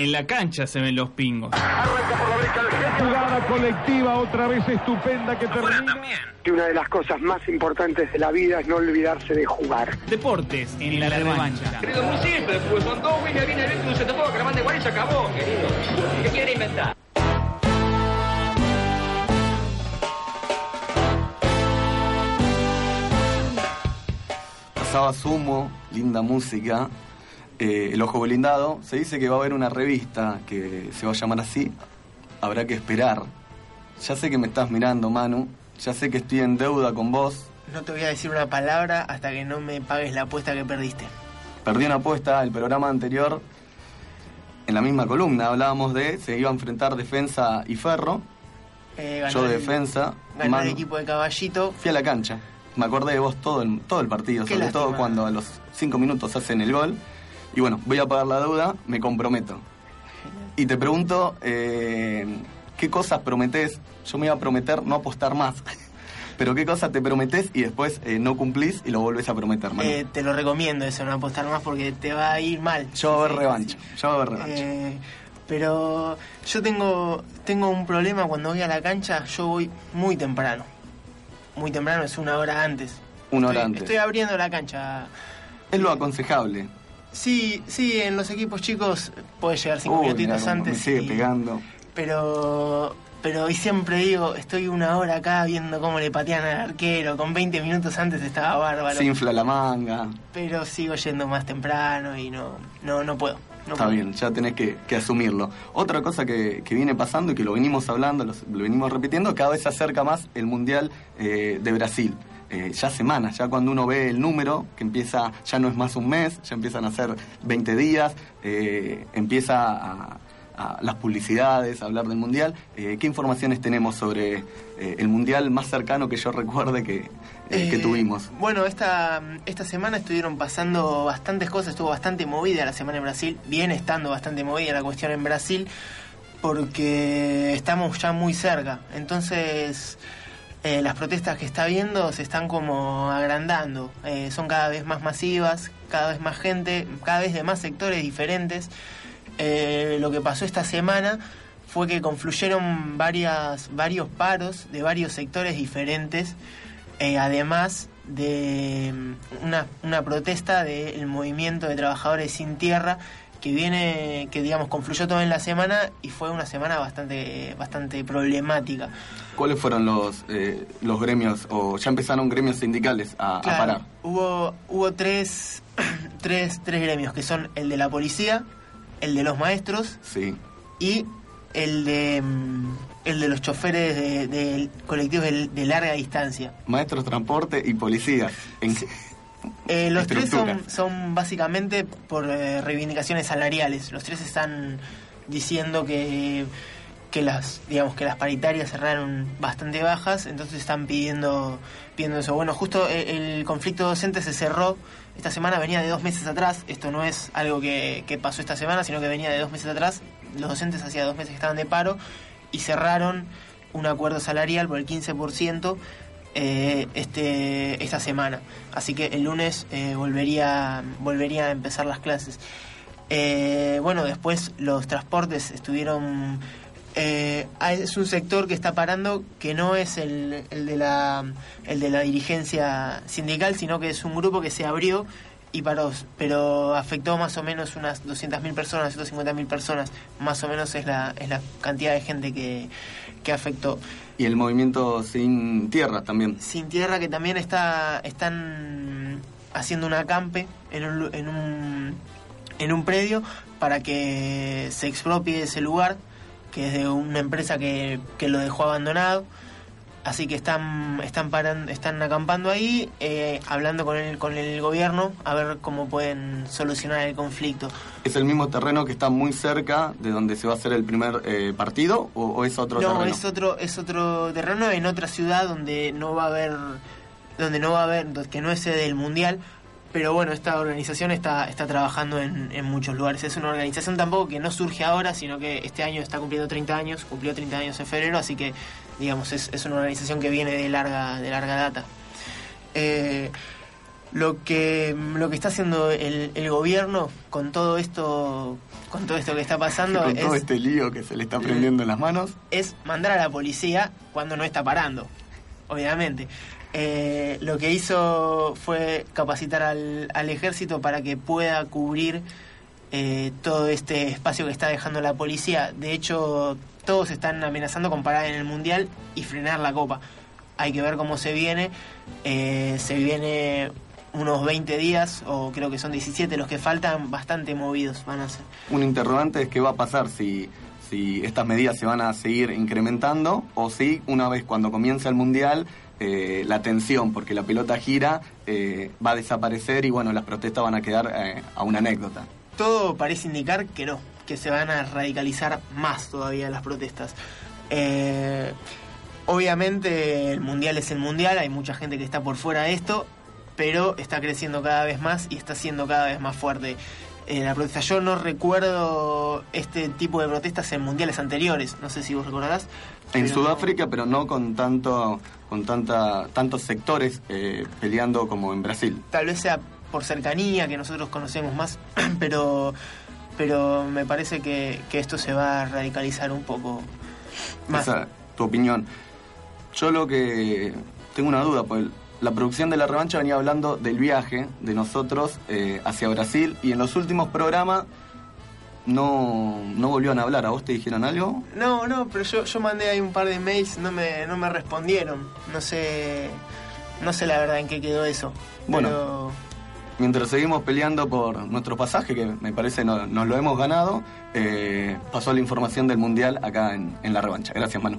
En la cancha se ven los pingos. Jugada colectiva otra vez estupenda que termina. Que una de las cosas más importantes de la vida es no olvidarse de jugar. Deportes en, la, revancha. Querido, muy simple, pues son dos William viene el un centro que la manda igual y se acabó, querido. ¿Qué quiere inventar? Pasaba sumo, linda música. Eh, el ojo blindado. Se dice que va a haber una revista que se va a llamar así. Habrá que esperar. Ya sé que me estás mirando, Manu. Ya sé que estoy en deuda con vos. No te voy a decir una palabra hasta que no me pagues la apuesta que perdiste. Perdí una apuesta el programa anterior. En la misma columna hablábamos de se iba a enfrentar defensa y ferro. Eh, Yo el- defensa. Manu. el equipo de Caballito. Fui a la cancha. Me acordé de vos todo el, todo el partido, Qué sobre todo cuando a los cinco minutos hacen el gol. Y bueno, voy a pagar la deuda, me comprometo. Y te pregunto, eh, ¿qué cosas prometés? Yo me iba a prometer no apostar más. Pero ¿qué cosas te prometés y después eh, no cumplís y lo volvés a prometer, Manu? Eh, te lo recomiendo eso, no apostar más porque te va a ir mal. Yo va a Sí, revancha, yo va a haber revancha. Eh, pero yo tengo, tengo un problema cuando voy a la cancha, yo voy muy temprano. Muy temprano, es una hora antes. Una hora Estoy- antes. Estoy abriendo la cancha. Es lo aconsejable. Sí, sí, en los equipos chicos puede llegar cinco Uy, minutitos mirá antes. Me sigue y- pegando. Pero, pero y siempre digo, estoy una hora acá viendo cómo le patean al arquero. Con 20 minutos antes estaba bárbaro. Se infla la manga. Pero sigo yendo más temprano y no, no, no puedo. no Está puedo. bien, ya tenés que, que asumirlo. Otra cosa que, que viene pasando y que lo venimos hablando, lo, lo venimos repitiendo, cada vez se acerca más el Mundial eh, de Brasil. Eh, ya semanas, ya cuando uno ve el número, que empieza, ya no es más un mes, ya empiezan a ser 20 días, eh, empieza a, a las publicidades, a hablar del Mundial. Eh, ¿Qué informaciones tenemos sobre eh, el Mundial más cercano que yo recuerde que, que tuvimos? Bueno, esta, esta semana estuvieron pasando bastantes cosas, estuvo bastante movida la semana en Brasil, viene estando bastante movida la cuestión en Brasil, porque estamos ya muy cerca. Entonces, eh, las protestas que está viendo se están como agrandando, Eh, son cada vez más masivas, cada vez más gente, cada vez de más sectores diferentes. Eh, lo que pasó esta semana fue que confluyeron varias, varios paros de varios sectores diferentes, además de mm, una protesta del movimiento de trabajadores sin tierra que viene, que digamos confluyó todo en la semana y fue una semana bastante, bastante problemática. ¿Cuáles fueron los, eh, los gremios, o ya empezaron gremios sindicales a, a Claro, parar? Hubo, hubo tres, tres, tres gremios, que son el de la policía, el de los maestros Sí. y el de mm, el de los choferes de, de colectivos de, de larga distancia. Maestros, transporte y policías. En- Eh, los tres son, básicamente por eh, reivindicaciones salariales. Los tres están diciendo que, que las digamos que las paritarias cerraron bastante bajas, entonces están pidiendo pidiendo eso. Bueno, justo eh, el conflicto docente se cerró esta semana, venía de dos meses atrás. Esto no es algo que, que pasó esta semana, sino que venía de dos meses atrás. Los docentes hacía dos meses que estaban de paro y cerraron un acuerdo salarial por el 15% eh, este, esta semana. Así que el lunes eh, volvería, volvería a empezar las clases. Eh, bueno, después los transportes estuvieron... eh, ah, es un sector que está parando que no es el, el de la, el de la dirigencia sindical, sino que es un grupo que se abrió y paró, pero afectó más o menos unas 200.000 personas, 150.000 personas, más o menos es la, es la cantidad de gente que, que afectó. Y el movimiento sin tierra también. Sin Tierra que también está están haciendo un acampe en un, en un en un predio para que se expropie ese lugar que es de una empresa que, que lo dejó abandonado así que están están paran- están acampando ahí eh, hablando con el con el gobierno a ver cómo pueden solucionar el conflicto ¿Es el mismo terreno que está muy cerca de donde se va a hacer el primer eh, partido o, o es otro no, terreno? es otro, es otro terreno en otra ciudad donde no va a haber, donde no va a haber, que no es sede del mundial. Pero bueno, esta organización está, está trabajando en, en muchos lugares. Es una organización tampoco que no surge ahora, sino que este año está cumpliendo 30 años, cumplió 30 años en febrero, así que digamos es, es una organización que viene de larga, de larga data. Eh, lo que lo que está haciendo el, el gobierno con todo esto con todo esto que está pasando Con todo es, este lío que se le está prendiendo en las manos. es mandar a la policía cuando no está parando, obviamente. Eh, lo que hizo fue capacitar al, al ejército para que pueda cubrir eh, todo este espacio que está dejando la policía. De hecho, todos están amenazando con parar en el Mundial y frenar la Copa. Hay que ver cómo se viene. Eh, se viene unos 20 días, o creo que son 17 los que faltan, bastante movidos van a ser. Un interrogante es qué va a pasar si, si estas medidas se van a seguir incrementando o si una vez cuando comience el Mundial eh, la tensión, porque la pelota gira, eh, va a desaparecer y bueno, las protestas van a quedar eh, a una anécdota. todo parece indicar que no, que se van a radicalizar más todavía las protestas. Obviamente el mundial es el mundial, hay mucha gente que está por fuera de esto, pero está creciendo cada vez más y está siendo cada vez más fuerte. Eh, la protesta. Yo no recuerdo este tipo de protestas en mundiales anteriores, no sé si vos recordarás. En pero- Sudáfrica, pero no con tanto con tanta tantos sectores eh, peleando como en Brasil. tal vez sea por cercanía que nosotros conocemos más, pero pero me parece que, que esto se va a radicalizar un poco más. Esa, tu opinión. Yo lo que tengo una duda, pues la producción de la revancha venía hablando del viaje de nosotros eh, hacia Brasil y en los últimos programas no, no volvieron a hablar. ¿A vos te dijeron algo? No, no, pero yo, yo mandé ahí un par de mails, no me, no me respondieron. No sé, no sé la verdad en qué quedó eso. Bueno. Pero Mientras seguimos peleando por nuestro pasaje, que me parece no- nos lo hemos ganado, eh, pasó la información del Mundial acá en, en la revancha. Gracias, Manu.